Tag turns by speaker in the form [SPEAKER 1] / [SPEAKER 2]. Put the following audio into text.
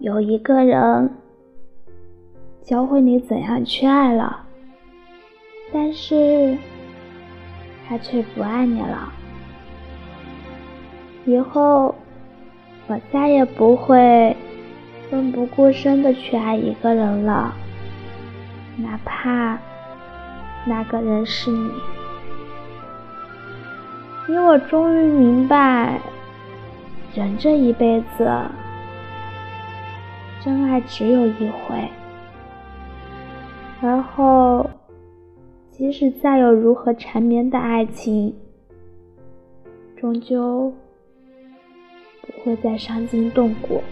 [SPEAKER 1] 有一个人教会你怎样去爱了，但是他却不爱你了。以后我再也不会奋不顾身的去爱一个人了，哪怕那个人是你。因为我终于明白，人这一辈子，真爱只有一回。而后，即使再有如何缠绵的爱情，终究不会再伤筋动骨。